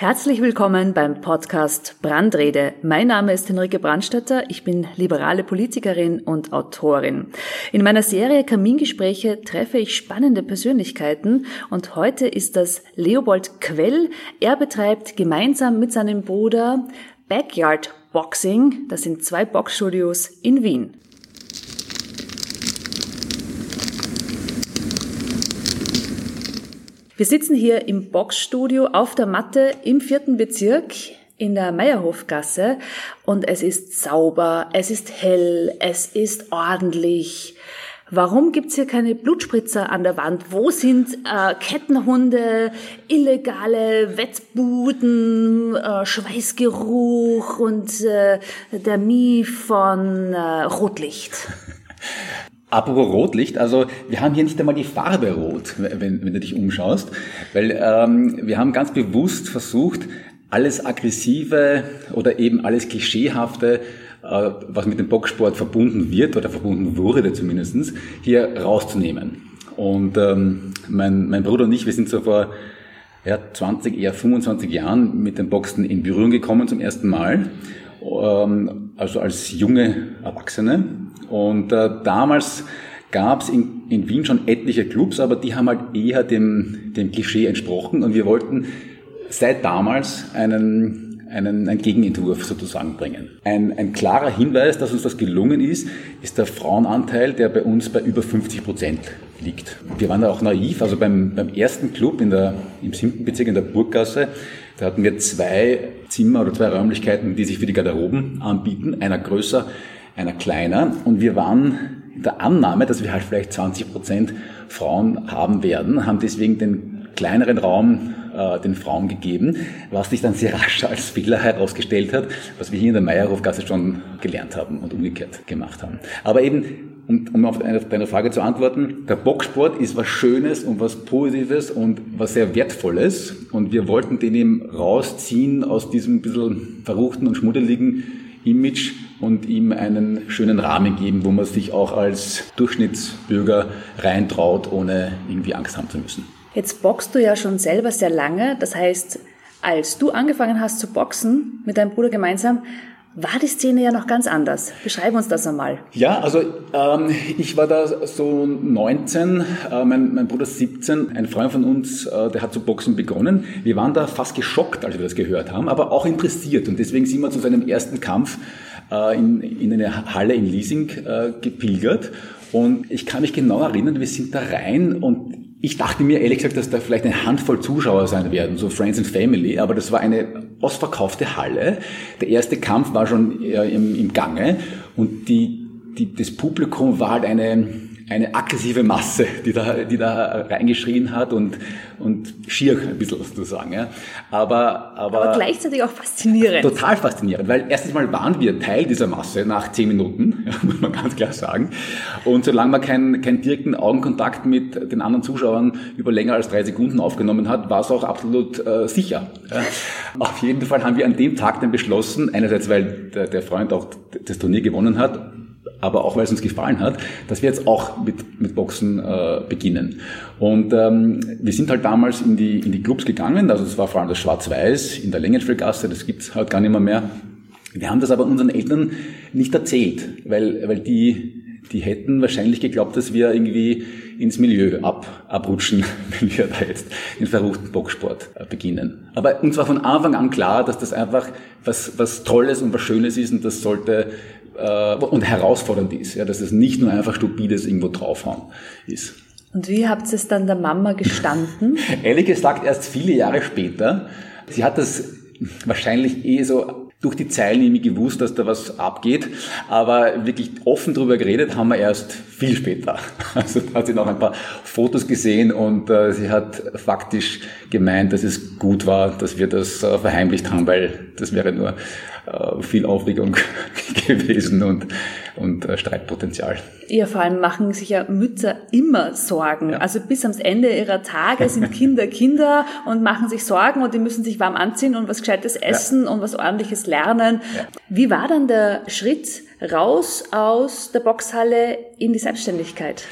Herzlich willkommen beim Podcast Brandrede. Mein Name ist Henrike Brandstetter. Ich bin liberale Politikerin und Autorin. In meiner Serie Kamingespräche treffe ich spannende Persönlichkeiten und heute ist das Leopold Quell. Er betreibt gemeinsam mit seinem Bruder Backyard Boxing. Das sind zwei Boxstudios in Wien. Wir sitzen hier im Boxstudio auf der Matte im vierten Bezirk in der Meierhofgasse und es ist sauber, es ist hell, es ist ordentlich. Warum gibt's hier keine Blutspritzer an der Wand? Wo sind äh, Kettenhunde, illegale Wettbuden, äh, Schweißgeruch und äh, der Mie von äh, Rotlicht? Apropos Rotlicht, also wir haben hier nicht einmal die Farbe rot, wenn, wenn du dich umschaust, weil ähm, wir haben ganz bewusst versucht, alles Aggressive oder eben alles Klischeehafte, äh, was mit dem Boxsport verbunden wird oder verbunden wurde zumindestens, hier rauszunehmen. Und ähm, mein, mein Bruder und ich, wir sind so vor ja, 20, eher 25 Jahren mit dem Boxen in Berührung gekommen zum ersten Mal, ähm, also als junge Erwachsene und äh, damals gab es in, in Wien schon etliche Clubs, aber die haben halt eher dem, dem Klischee entsprochen und wir wollten seit damals einen, einen, einen Gegenentwurf sozusagen bringen. Ein, ein klarer Hinweis, dass uns das gelungen ist, ist der Frauenanteil, der bei uns bei über 50 Prozent liegt. Wir waren da auch naiv, also beim, beim ersten Club in der, im siebten Bezirk in der Burggasse, da hatten wir zwei Zimmer oder zwei Räumlichkeiten, die sich für die Garderoben anbieten, einer größer, einer kleiner. Und wir waren in der Annahme, dass wir halt vielleicht 20 Prozent Frauen haben werden, haben deswegen den kleineren Raum äh, den Frauen gegeben, was sich dann sehr rasch als Fehler herausgestellt hat, was wir hier in der Meierhofgasse schon gelernt haben und umgekehrt gemacht haben. Aber eben, um, um auf deine Frage zu antworten, der Boxsport ist was Schönes und was Positives und was sehr Wertvolles und wir wollten den eben rausziehen aus diesem bisschen verruchten und schmuddeligen Image und ihm einen schönen Rahmen geben, wo man sich auch als Durchschnittsbürger reintraut, ohne irgendwie Angst haben zu müssen. Jetzt boxst du ja schon selber sehr lange. Das heißt, als du angefangen hast zu boxen mit deinem Bruder gemeinsam, war die Szene ja noch ganz anders. Beschreib uns das einmal. Ja, also ähm, ich war da so 19, äh, mein, mein Bruder 17, ein Freund von uns, äh, der hat zu boxen begonnen. Wir waren da fast geschockt, als wir das gehört haben, aber auch interessiert. Und deswegen sind wir zu seinem ersten Kampf äh, in, in eine Halle in Leasing äh, gepilgert. Und ich kann mich genau erinnern, wir sind da rein und ich dachte mir ehrlich gesagt, dass da vielleicht eine Handvoll Zuschauer sein werden, so Friends and Family, aber das war eine ausverkaufte Halle. Der erste Kampf war schon äh, im, im Gange und die, die, das Publikum war halt eine, eine aggressive Masse, die da, die da reingeschrien hat und, und schier ein bisschen sozusagen. Ja. Aber, aber, aber gleichzeitig auch faszinierend. Total faszinierend, weil erstens mal waren wir Teil dieser Masse nach zehn Minuten, ja, muss man ganz klar sagen. Und solange man keinen keinen direkten Augenkontakt mit den anderen Zuschauern über länger als drei Sekunden aufgenommen hat, war es auch absolut äh, sicher. Ja. Auf jeden Fall haben wir an dem Tag dann beschlossen, einerseits weil der, der Freund auch das Turnier gewonnen hat, aber auch weil es uns gefallen hat, dass wir jetzt auch mit, mit Boxen äh, beginnen. Und ähm, wir sind halt damals in die, in die Clubs gegangen, also es war vor allem das Schwarz-Weiß in der Längenfeldgasse, das gibt's halt gar nicht mehr mehr. Wir haben das aber unseren Eltern nicht erzählt, weil, weil die, die hätten wahrscheinlich geglaubt, dass wir irgendwie ins Milieu ab, abrutschen, wenn wir da jetzt den verruchten Boxsport äh, beginnen. Aber uns war von Anfang an klar, dass das einfach was, was Tolles und was Schönes ist und das sollte äh, und herausfordernd ist, ja, dass es nicht nur einfach stupides irgendwo draufhauen ist. Und wie habt ihr es dann der Mama gestanden? Ehrlich gesagt, erst viele Jahre später. Sie hat das wahrscheinlich eh so durch die Zeilen irgendwie gewusst, dass da was abgeht, aber wirklich offen drüber geredet haben wir erst viel später. Also da hat sie noch ein paar Fotos gesehen und äh, sie hat faktisch gemeint, dass es gut war, dass wir das äh, verheimlicht haben, weil das wäre nur viel Aufregung gewesen und, und äh, Streitpotenzial. Ja, vor allem machen sich ja Mütter immer Sorgen. Ja. Also bis ans Ende ihrer Tage sind Kinder Kinder und machen sich Sorgen und die müssen sich warm anziehen und was Gescheites essen ja. und was Ordentliches lernen. Ja. Wie war dann der Schritt raus aus der Boxhalle in die Selbstständigkeit?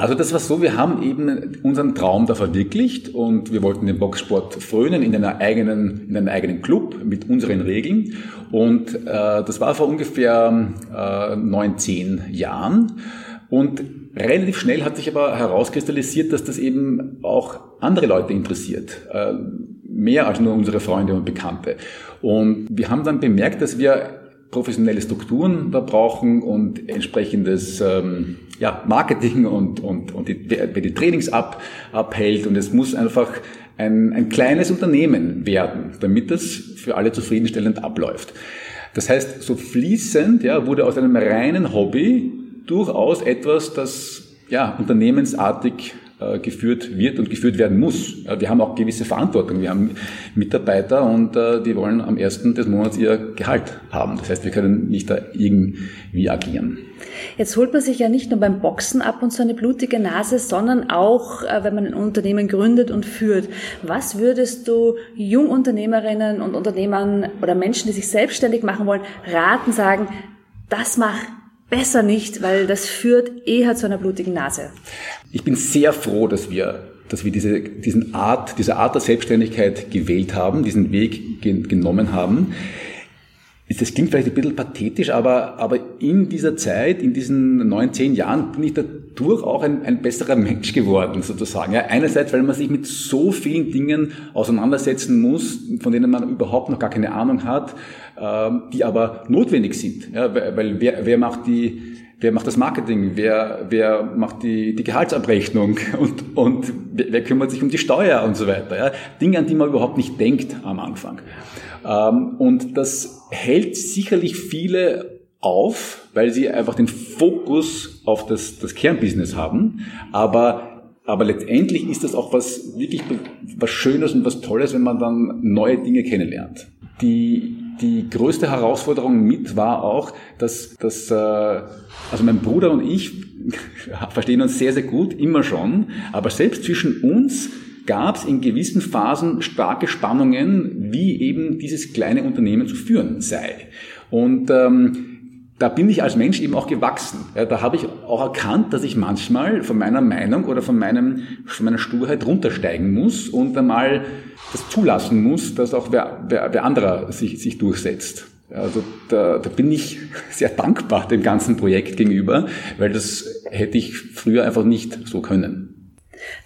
Also das war so, wir haben eben unseren Traum da verwirklicht und wir wollten den Boxsport frönen in einer eigenen, in einem eigenen Club mit unseren Regeln. Und äh, das war vor ungefähr äh, neun, zehn Jahren. Und relativ schnell hat sich aber herauskristallisiert, dass das eben auch andere Leute interessiert. Äh, mehr als nur unsere Freunde und Bekannte. Und wir haben dann bemerkt, dass wir professionelle Strukturen da brauchen und entsprechendes ähm, ja, Marketing und, und, und die, die Trainings ab, abhält. Und es muss einfach ein, ein kleines Unternehmen werden, damit das für alle zufriedenstellend abläuft. Das heißt, so fließend ja, wurde aus einem reinen Hobby durchaus etwas, das ja, unternehmensartig geführt wird und geführt werden muss. Wir haben auch gewisse Verantwortung. Wir haben Mitarbeiter und äh, die wollen am ersten des Monats ihr Gehalt haben. Das heißt, wir können nicht da irgendwie agieren. Jetzt holt man sich ja nicht nur beim Boxen ab und zu eine blutige Nase, sondern auch, äh, wenn man ein Unternehmen gründet und führt. Was würdest du Jungunternehmerinnen und Unternehmern oder Menschen, die sich selbstständig machen wollen, raten, sagen, das mach besser nicht, weil das führt eher zu einer blutigen Nase. Ich bin sehr froh, dass wir dass wir diese, diesen Art, diese Art der Selbstständigkeit gewählt haben, diesen Weg gen genommen haben. Das klingt vielleicht ein bisschen pathetisch, aber, aber in dieser Zeit, in diesen neun, zehn Jahren bin ich dadurch auch ein, ein besserer Mensch geworden, sozusagen. Ja, einerseits, weil man sich mit so vielen Dingen auseinandersetzen muss, von denen man überhaupt noch gar keine Ahnung hat, ähm, die aber notwendig sind. Ja, weil wer, wer macht die, wer macht das Marketing, wer, wer macht die, die Gehaltsabrechnung und, und wer kümmert sich um die Steuer und so weiter. Ja? Dinge, an die man überhaupt nicht denkt am Anfang. Ähm, und das hält sicherlich viele auf, weil sie einfach den Fokus auf das, das Kernbusiness haben. Aber aber letztendlich ist das auch was wirklich was Schönes und was Tolles, wenn man dann neue Dinge kennenlernt. Die die größte Herausforderung mit war auch, dass, dass äh, also mein Bruder und ich verstehen uns sehr, sehr gut, immer schon, aber selbst zwischen uns gab es in gewissen Phasen starke Spannungen, wie eben dieses kleine Unternehmen zu führen sei. Und ähm, da bin ich als Mensch eben auch gewachsen. Ja, da habe ich auch erkannt, dass ich manchmal von meiner Meinung oder von, meinem, von meiner Sturheit runtersteigen muss und einmal das zulassen muss, dass auch wer, wer, wer anderer sich, sich durchsetzt. Also da, da bin ich sehr dankbar dem ganzen Projekt gegenüber, weil das hätte ich früher einfach nicht so können.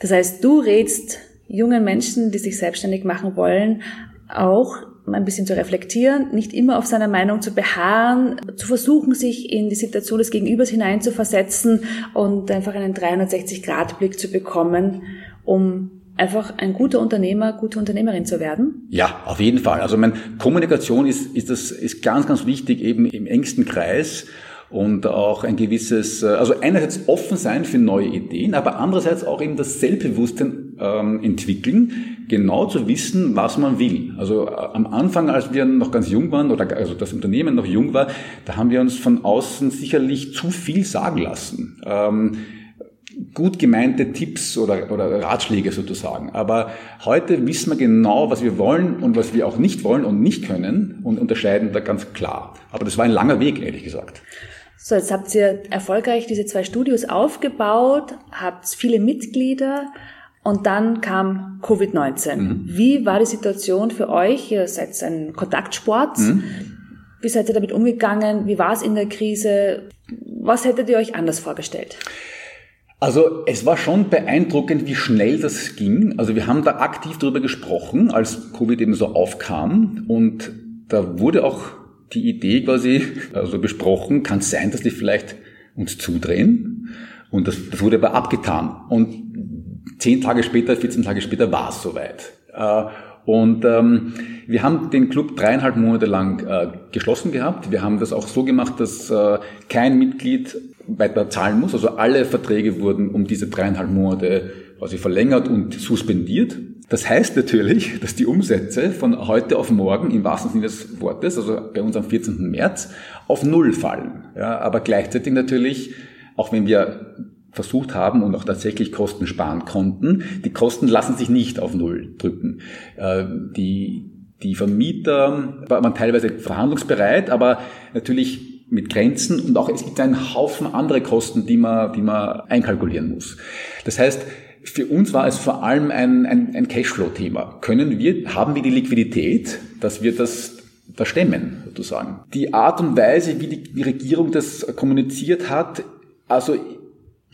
Das heißt, du rätst jungen Menschen, die sich selbstständig machen wollen, auch ein bisschen zu reflektieren, nicht immer auf seiner Meinung zu beharren, zu versuchen, sich in die Situation des Gegenübers hineinzuversetzen und einfach einen 360-Grad-Blick zu bekommen, um einfach ein guter Unternehmer, gute Unternehmerin zu werden? Ja, auf jeden Fall. Also meine Kommunikation ist, ist, das, ist ganz, ganz wichtig eben im engsten Kreis und auch ein gewisses, äh, also einerseits offen sein für neue Ideen, aber andererseits auch eben das Selbstbewusstsein ähm, entwickeln, genau zu wissen, was man will. Also äh, am Anfang, als wir noch ganz jung waren oder also das Unternehmen noch jung war, da haben wir uns von außen sicherlich zu viel sagen lassen. Ähm, gut gemeinte Tipps oder, oder Ratschläge sozusagen. Aber heute wissen wir genau, was wir wollen und was wir auch nicht wollen und nicht können und unterscheiden da ganz klar. Aber das war ein langer Weg, ehrlich gesagt. So, jetzt habt ihr erfolgreich diese zwei Studios aufgebaut, habt viele Mitglieder und dann kam Covid-19. Mhm. Wie war die Situation für euch? Ihr seid ein Kontaktsport. Mhm. Wie seid ihr damit umgegangen? Wie war es in der Krise? Was hättet ihr euch anders vorgestellt? Also es war schon beeindruckend, wie schnell das ging. Also wir haben da aktiv darüber gesprochen, als Covid eben so aufkam. Und da wurde auch die Idee quasi also besprochen, kann es sein, dass die vielleicht uns zudrehen. Und das, das wurde aber abgetan. Und zehn Tage später, 14 Tage später war es soweit. Äh, und ähm, wir haben den Club dreieinhalb Monate lang äh, geschlossen gehabt. Wir haben das auch so gemacht, dass äh, kein Mitglied weiter zahlen muss. Also alle Verträge wurden um diese dreieinhalb Monate quasi verlängert und suspendiert. Das heißt natürlich, dass die Umsätze von heute auf morgen im wahrsten Sinne des Wortes, also bei uns am 14. März, auf Null fallen. Ja, aber gleichzeitig natürlich, auch wenn wir versucht haben und auch tatsächlich Kosten sparen konnten, die Kosten lassen sich nicht auf Null drücken. Äh, die, die Vermieter waren teilweise verhandlungsbereit, aber natürlich mit Grenzen und auch es gibt einen Haufen andere Kosten, die man, die man einkalkulieren muss. Das heißt, für uns war es vor allem ein, ein, ein Cashflow-Thema. Können wir, haben wir die Liquidität, dass wir das da stemmen, sozusagen. Die Art und Weise, wie die, die Regierung das kommuniziert hat, also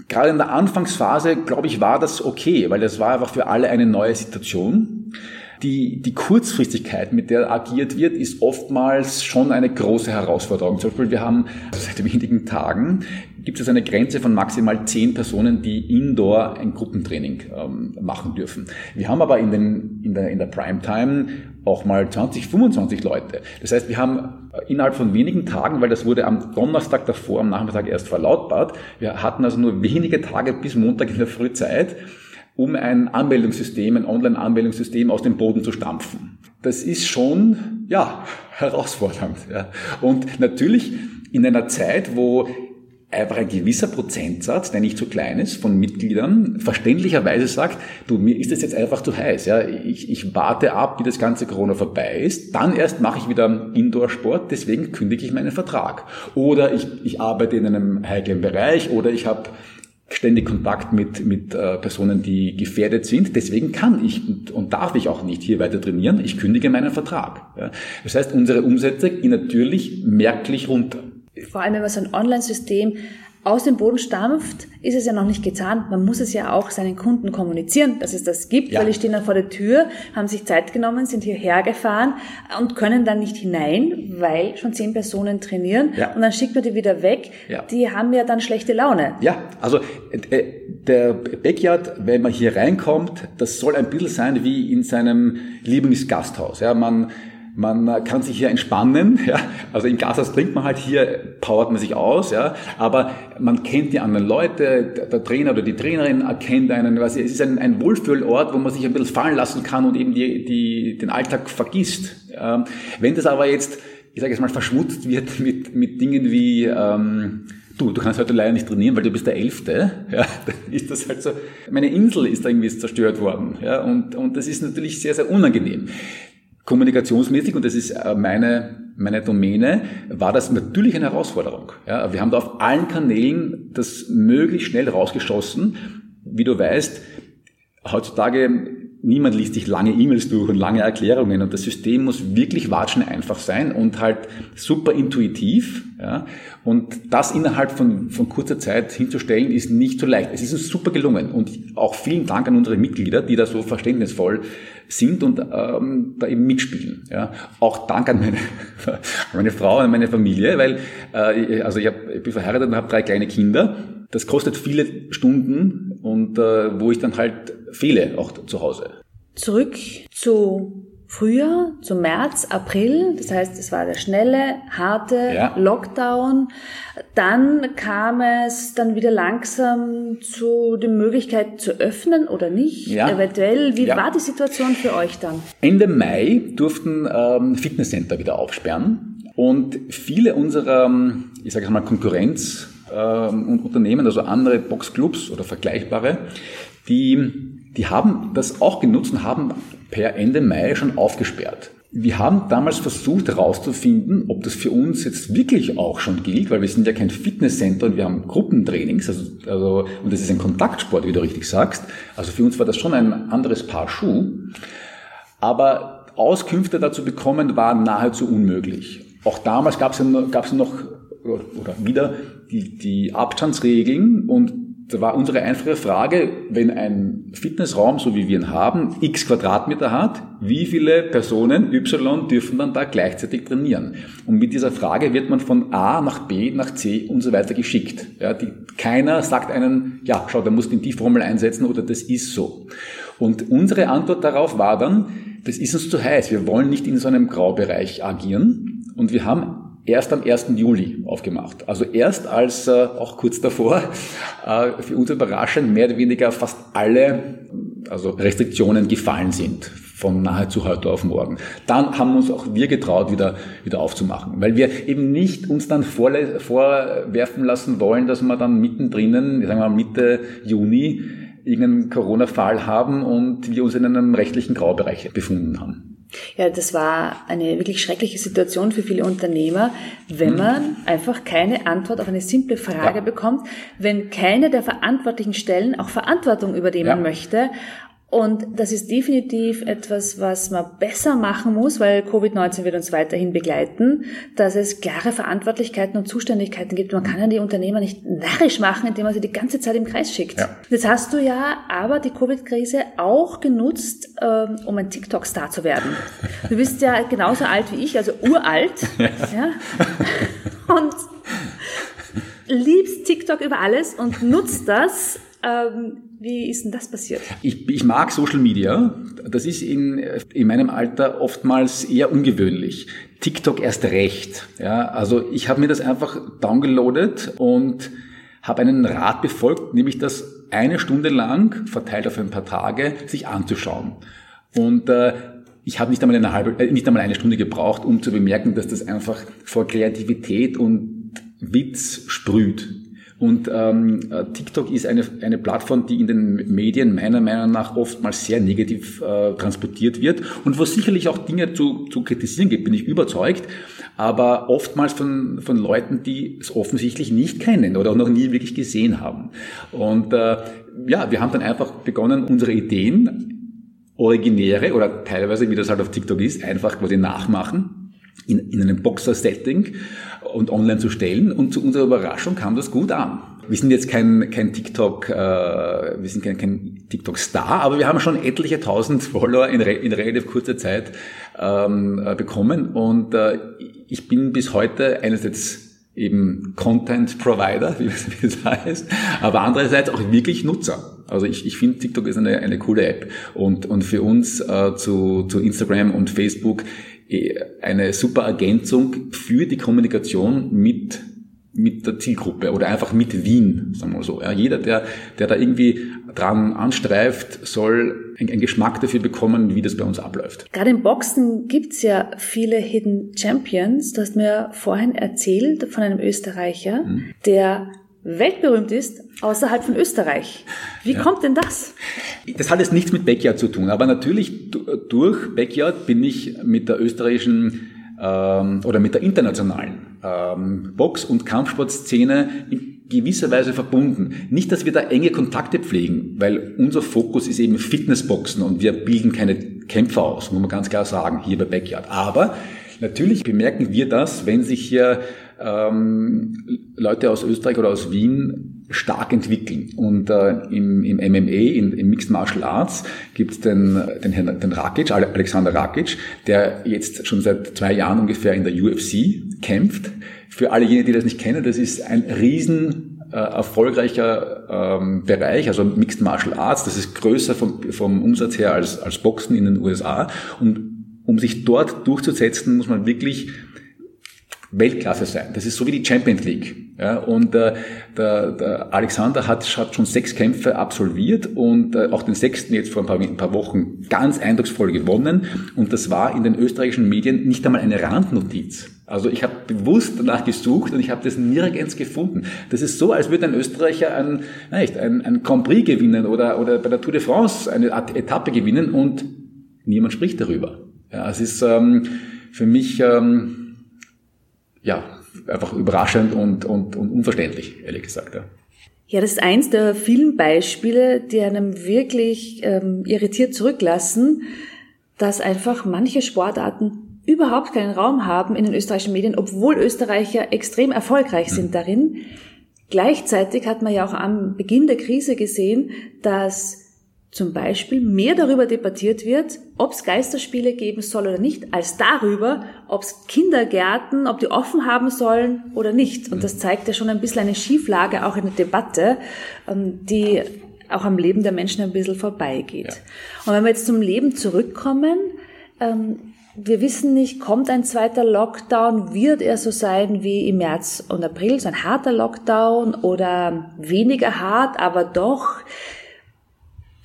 gerade in der Anfangsphase, glaube ich, war das okay, weil das war einfach für alle eine neue Situation. Die, die Kurzfristigkeit, mit der agiert wird, ist oftmals schon eine große Herausforderung. Zum Beispiel, wir haben seit wenigen Tagen gibt es eine Grenze von maximal zehn Personen, die indoor ein Gruppentraining ähm, machen dürfen. Wir haben aber in, den, in, der, in der Primetime auch mal 20, 25 Leute. Das heißt, wir haben innerhalb von wenigen Tagen, weil das wurde am Donnerstag davor, am Nachmittag erst verlautbart, wir hatten also nur wenige Tage bis Montag in der Frühzeit, um ein Anmeldungssystem, ein Online-Anmeldungssystem aus dem Boden zu stampfen. Das ist schon, ja, herausfordernd. Ja. Und natürlich in einer Zeit, wo einfach ein gewisser Prozentsatz, der nicht so klein ist, von Mitgliedern verständlicherweise sagt, du, mir ist das jetzt einfach zu heiß. Ja? Ich, ich warte ab, wie das ganze Corona vorbei ist. Dann erst mache ich wieder Indoor-Sport, deswegen kündige ich meinen Vertrag. Oder ich, ich arbeite in einem heiklen Bereich oder ich habe ständig Kontakt mit, mit äh, Personen, die gefährdet sind. Deswegen kann ich und, und darf ich auch nicht hier weiter trainieren. Ich kündige meinen Vertrag. Ja. Das heißt, unsere Umsätze gehen natürlich merklich runter vor allem wenn man so ein Online-System aus dem Boden stampft, ist es ja noch nicht getan. Man muss es ja auch seinen Kunden kommunizieren, dass es das gibt, ja. weil die stehen dann vor der Tür, haben sich Zeit genommen, sind hierher gefahren und können dann nicht hinein, weil schon zehn Personen trainieren ja. und dann schickt man die wieder weg. Ja. Die haben ja dann schlechte Laune. Ja, also äh, der Backyard, wenn man hier reinkommt, das soll ein bisschen sein wie in seinem Lieblingsgasthaus. Ja, man man kann sich hier entspannen, ja. Also im Gasthaus trinkt man halt hier, powert man sich aus, ja. Aber man kennt die anderen Leute, der Trainer oder die Trainerin erkennt einen, was, es ist ein, ein Wohlfühlort, wo man sich ein bisschen fallen lassen kann und eben die, die, den Alltag vergisst. Ähm, wenn das aber jetzt, ich sage jetzt mal, verschmutzt wird mit, mit Dingen wie, ähm, du, du kannst heute leider nicht trainieren, weil du bist der Elfte, ja, dann ist das halt so, meine Insel ist irgendwie zerstört worden, ja, und, und das ist natürlich sehr, sehr unangenehm. Kommunikationsmäßig, und das ist äh, meine, meine Domäne, war das natürlich eine Herausforderung. Ja, wir haben da auf allen Kanälen das möglichst schnell rausgeschossen. Wie du weißt, heutzutage niemand liest sich lange E-Mails durch und lange Erklärungen und das System muss wirklich watschen einfach sein und halt super intuitiv. Ja? Und das innerhalb von, von kurzer Zeit hinzustellen, ist nicht so leicht. Es ist uns super gelungen und auch vielen Dank an unsere Mitglieder, die da so verständnisvoll sind und ähm, da eben mitspielen. Ja? Auch Dank an meine, meine Frau und meine Familie, weil äh, also ich, hab, ich bin verheiratet und habe drei kleine Kinder. Das kostet viele Stunden und äh, wo ich dann halt fehle auch zu Hause. Zurück zu Frühjahr, zu März, April. Das heißt, es war der schnelle, harte ja. Lockdown. Dann kam es dann wieder langsam zu der Möglichkeit zu öffnen oder nicht. Ja. Eventuell. Wie ja. war die Situation für euch dann? Ende Mai durften ähm, Fitnesscenter wieder aufsperren. Und viele unserer, ich sage mal, Konkurrenz, ähm, Unternehmen, also andere Boxclubs oder vergleichbare, die die haben das auch genutzt und haben per Ende Mai schon aufgesperrt. Wir haben damals versucht herauszufinden, ob das für uns jetzt wirklich auch schon gilt, weil wir sind ja kein Fitnesscenter und wir haben Gruppentrainings, also, also, und das ist ein Kontaktsport, wie du richtig sagst. Also für uns war das schon ein anderes Paar Schuh. Aber Auskünfte dazu bekommen war nahezu unmöglich. Auch damals gab es ja, gab's noch oder wieder die, die Abstandsregeln und da war unsere einfache Frage, wenn ein Fitnessraum, so wie wir ihn haben, x Quadratmeter hat, wie viele Personen Y dürfen dann da gleichzeitig trainieren? Und mit dieser Frage wird man von A nach B nach C und so weiter geschickt. Ja, die, keiner sagt einen, ja, schau, da musst du in die Formel einsetzen oder das ist so. Und unsere Antwort darauf war dann, das ist uns zu heiß. Wir wollen nicht in so einem Graubereich agieren. Und wir haben erst am 1. Juli aufgemacht. Also erst als, äh, auch kurz davor, äh, für uns überraschend mehr oder weniger fast alle also Restriktionen gefallen sind von nahezu heute auf morgen. Dann haben uns auch wir getraut, wieder, wieder aufzumachen, weil wir eben nicht uns dann vorwerfen lassen wollen, dass wir dann mittendrin, sagen wir Mitte Juni, irgendeinen Corona-Fall haben und wir uns in einem rechtlichen Graubereich befunden haben. Ja, das war eine wirklich schreckliche Situation für viele Unternehmer, wenn man einfach keine Antwort auf eine simple Frage ja. bekommt, wenn keine der verantwortlichen Stellen auch Verantwortung übernehmen ja. möchte und das ist definitiv etwas, was man besser machen muss, weil Covid-19 wird uns weiterhin begleiten, dass es klare Verantwortlichkeiten und Zuständigkeiten gibt. Man kann ja die Unternehmer nicht narrisch machen, indem man sie die ganze Zeit im Kreis schickt. Ja. Jetzt hast du ja aber die Covid-Krise auch genutzt, ähm, um ein TikTok-Star zu werden. Du bist ja genauso alt wie ich, also uralt. Ja. ja. Und liebst TikTok über alles und nutzt das ähm, wie ist denn das passiert? Ich, ich mag Social Media. Das ist in, in meinem Alter oftmals eher ungewöhnlich. TikTok erst recht. Ja, also ich habe mir das einfach downgeloadet und habe einen Rat befolgt, nämlich das eine Stunde lang, verteilt auf ein paar Tage, sich anzuschauen. Und äh, ich habe nicht äh, nicht einmal eine Stunde gebraucht, um zu bemerken, dass das einfach vor Kreativität und Witz sprüht. Und ähm, TikTok ist eine, eine Plattform, die in den Medien meiner Meinung nach oftmals sehr negativ äh, transportiert wird und wo sicherlich auch Dinge zu, zu kritisieren gibt, bin ich überzeugt, aber oftmals von, von Leuten, die es offensichtlich nicht kennen oder auch noch nie wirklich gesehen haben. Und äh, ja, wir haben dann einfach begonnen, unsere Ideen, originäre oder teilweise, wie das halt auf TikTok ist, einfach quasi nachmachen in, in einem Boxer-Setting und online zu stellen. Und zu unserer Überraschung kam das gut an. Wir sind jetzt kein, kein TikTok, äh, wir sind kein, kein TikTok-Star, aber wir haben schon etliche tausend Follower in, re in relativ kurzer Zeit ähm, äh, bekommen. Und äh, ich bin bis heute einerseits eben Content Provider, wie es heißt, aber andererseits auch wirklich Nutzer. Also ich, ich finde, TikTok ist eine, eine coole App und, und für uns äh, zu, zu Instagram und Facebook eine super Ergänzung für die Kommunikation mit mit der Zielgruppe oder einfach mit Wien, sagen wir so. Ja, jeder, der, der da irgendwie dran anstreift, soll einen Geschmack dafür bekommen, wie das bei uns abläuft. Gerade im Boxen gibt's ja viele Hidden Champions. Du hast mir vorhin erzählt von einem Österreicher, hm. der weltberühmt ist außerhalb von Österreich. Wie ja. kommt denn das? Das hat jetzt nichts mit Backyard zu tun, aber natürlich durch Backyard bin ich mit der österreichischen ähm, oder mit der internationalen ähm, Box- und Kampfsportszene in gewisser Weise verbunden. Nicht, dass wir da enge Kontakte pflegen, weil unser Fokus ist eben Fitnessboxen und wir bilden keine Kämpfer aus, muss man ganz klar sagen, hier bei Backyard. Aber natürlich bemerken wir das, wenn sich hier ähm, Leute aus Österreich oder aus Wien stark entwickeln. Und äh, im, im MMA, in, im Mixed Martial Arts, gibt es den, den, Herrn, den Rakic, Alexander Rakic, der jetzt schon seit zwei Jahren ungefähr in der UFC kämpft. Für alle jene, die das nicht kennen, das ist ein riesen äh, erfolgreicher ähm, Bereich, also Mixed Martial Arts. Das ist größer vom, vom Umsatz her als, als Boxen in den USA. Und um sich dort durchzusetzen, muss man wirklich Weltklasse sein. Das ist so wie die Champions League. Ja, und äh, der, der Alexander hat, hat schon sechs Kämpfe absolviert und äh, auch den sechsten jetzt vor ein paar, ein paar Wochen ganz eindrucksvoll gewonnen. Und das war in den österreichischen Medien nicht einmal eine Randnotiz. Also ich habe bewusst danach gesucht und ich habe das nirgends gefunden. Das ist so, als würde ein Österreicher ein, nicht, ein, ein Grand Prix gewinnen oder, oder bei der Tour de France eine Etappe gewinnen und niemand spricht darüber. Ja, es ist ähm, für mich ähm, ja, einfach überraschend und, und, und unverständlich, ehrlich gesagt. Ja. Ja, das ist eins der vielen Beispiele, die einem wirklich ähm, irritiert zurücklassen, dass einfach manche Sportarten überhaupt keinen Raum haben in den österreichischen Medien, obwohl Österreicher extrem erfolgreich sind mhm. darin. Gleichzeitig hat man ja auch am Beginn der Krise gesehen, dass zum Beispiel mehr darüber debattiert wird, ob es Geisterspiele geben soll oder nicht, als darüber, ob es Kindergärten, ob die offen haben sollen oder nicht. Und das zeigt ja schon ein bisschen eine Schieflage auch in der Debatte, ähm, die auch am Leben der Menschen ein bisschen vorbeigeht. Ja. Und wenn wir jetzt zum Leben zurückkommen, ähm, wir wissen nicht, kommt ein zweiter Lockdown, wird er so sein wie im März und April, so ein harter Lockdown oder weniger hart, aber doch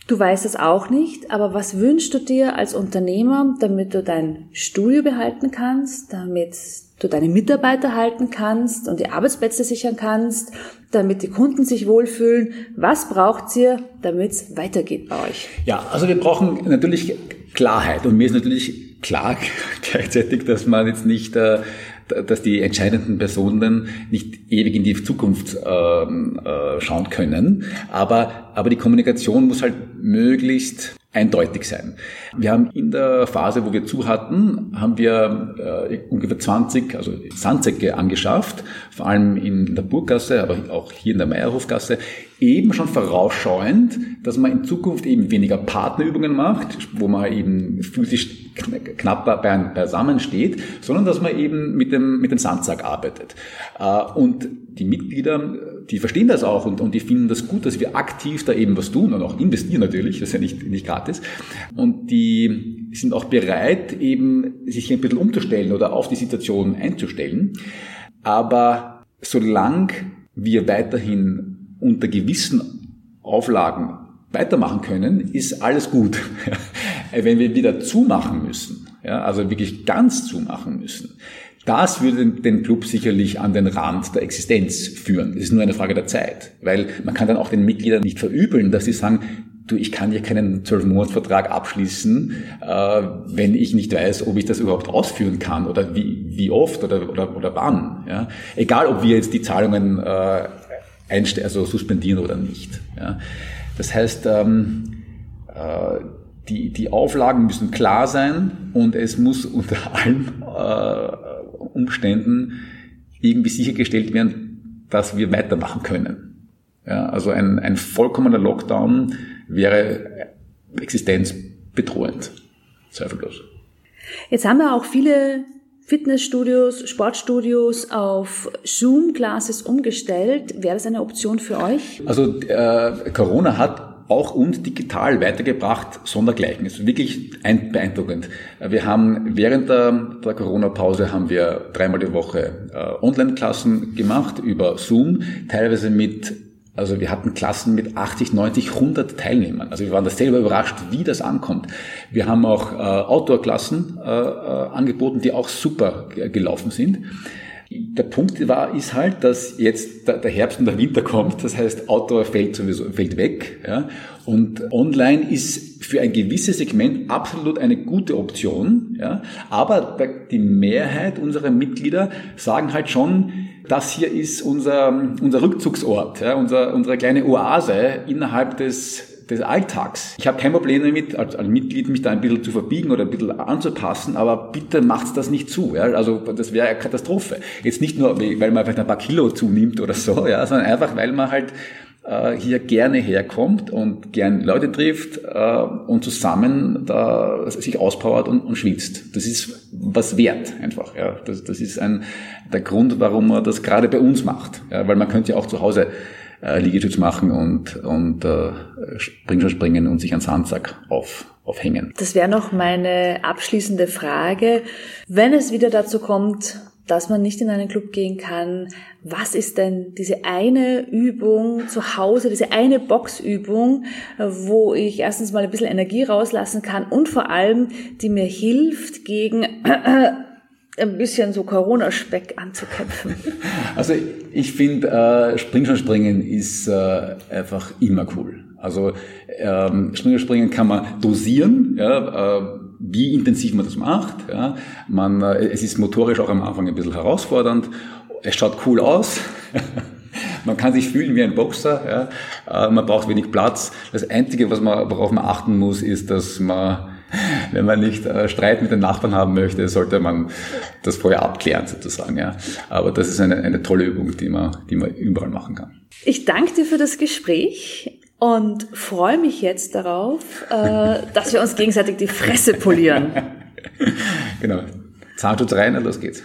Du weißt es auch nicht, aber was wünschst du dir als Unternehmer, damit du dein Studio behalten kannst, damit du deine Mitarbeiter halten kannst und die Arbeitsplätze sichern kannst, damit die Kunden sich wohlfühlen? Was braucht ihr, damit es weitergeht bei euch? Ja, also wir brauchen natürlich Klarheit und mir ist natürlich klar gleichzeitig, dass man jetzt nicht, äh, dass die entscheidenden Personen nicht ewig in die Zukunft ähm, äh, schauen können. Aber, aber die Kommunikation muss halt möglichst eindeutig sein. Wir haben in der Phase, wo wir zu hatten, haben wir äh, ungefähr 20, also Sandsäcke angeschafft, vor allem in der Burggasse, aber auch hier in der Meierhofgasse, eben schon vorausschauend, dass man in Zukunft eben weniger Partnerübungen macht, wo man eben physisch knapper beisammen steht, sondern dass man eben mit dem, mit dem Sandsack arbeitet. Äh, und die Mitglieder, die verstehen das auch und, und die finden das gut, dass wir aktiv da eben was tun und auch investieren natürlich, das ist ja nicht, nicht gratis. Und die sind auch bereit, eben sich ein bisschen umzustellen oder auf die Situation einzustellen. Aber solange wir weiterhin unter gewissen Auflagen weitermachen können, ist alles gut. Wenn wir wieder zumachen müssen, ja, also wirklich ganz zumachen müssen, das würde den Club sicherlich an den Rand der Existenz führen. Es ist nur eine Frage der Zeit, weil man kann dann auch den Mitgliedern nicht verübeln, dass sie sagen, du, ich kann hier keinen Zwölfmonatsvertrag abschließen, äh, wenn ich nicht weiß, ob ich das überhaupt ausführen kann oder wie, wie oft oder, oder, oder wann. Ja? Egal, ob wir jetzt die Zahlungen äh, also suspendieren oder nicht. Ja. Das heißt, ähm, äh, die, die Auflagen müssen klar sein und es muss unter allen äh, Umständen irgendwie sichergestellt werden, dass wir weitermachen können. Ja, also ein, ein vollkommener Lockdown wäre existenzbedrohend, zweifellos. Jetzt haben wir auch viele Fitnessstudios, Sportstudios auf Zoom-Classes umgestellt. Wäre das eine Option für euch? Also äh, Corona hat auch uns digital weitergebracht, sondergleichen. Es ist wirklich ein, beeindruckend. Wir haben während der, der Corona-Pause haben wir dreimal die Woche äh, Online-Klassen gemacht über Zoom, teilweise mit also wir hatten Klassen mit 80, 90, 100 Teilnehmern. Also wir waren da selber überrascht, wie das ankommt. Wir haben auch äh, Outdoor-Klassen äh, äh, angeboten, die auch super gelaufen sind. Der Punkt war, ist halt, dass jetzt der Herbst und der Winter kommt. Das heißt, Outdoor fällt sowieso, fällt weg. Ja? Und online ist für ein gewisses Segment absolut eine gute Option. Ja? Aber die Mehrheit unserer Mitglieder sagen halt schon, das hier ist unser, unser Rückzugsort, ja, unser, unsere kleine Oase innerhalb des, des Alltags. Ich habe kein Problem damit, als, als Mitglied mich da ein bisschen zu verbiegen oder ein bisschen anzupassen, aber bitte macht's das nicht zu. Ja? Also das wäre eine Katastrophe. Jetzt nicht nur, weil man vielleicht ein paar Kilo zunimmt oder so, ja, sondern einfach, weil man halt hier gerne herkommt und gern Leute trifft äh, und zusammen da sich auspowert und, und schwitzt. Das ist was wert einfach. Ja. Das, das ist ein, der Grund, warum man das gerade bei uns macht. Ja, weil man könnte ja auch zu Hause äh, Liegestütz machen und, und äh, Springschuh springen und sich an Sandsack auf, aufhängen. Das wäre noch meine abschließende Frage. Wenn es wieder dazu kommt, dass man nicht in einen Club gehen kann. Was ist denn diese eine Übung zu Hause, diese eine Boxübung, wo ich erstens mal ein bisschen Energie rauslassen kann und vor allem, die mir hilft, gegen ein bisschen so Corona-Speck anzukämpfen? Also ich finde, äh, Springen ist äh, einfach immer cool. Also ähm, Springen kann man dosieren, ja, äh, wie intensiv man das macht. Ja. Man, äh, es ist motorisch auch am Anfang ein bisschen herausfordernd. Es schaut cool aus. man kann sich fühlen wie ein Boxer. Ja. Äh, man braucht wenig Platz. Das Einzige, was man, worauf man achten muss, ist, dass man wenn man nicht äh, Streit mit den Nachbarn haben möchte, sollte man das vorher abklären sozusagen. Ja. Aber das ist eine, eine tolle Übung, die man, die man überall machen kann. Ich danke dir für das Gespräch und freue mich jetzt darauf, äh, dass wir uns gegenseitig die Fresse polieren. genau. Zahnschutz rein und los geht's.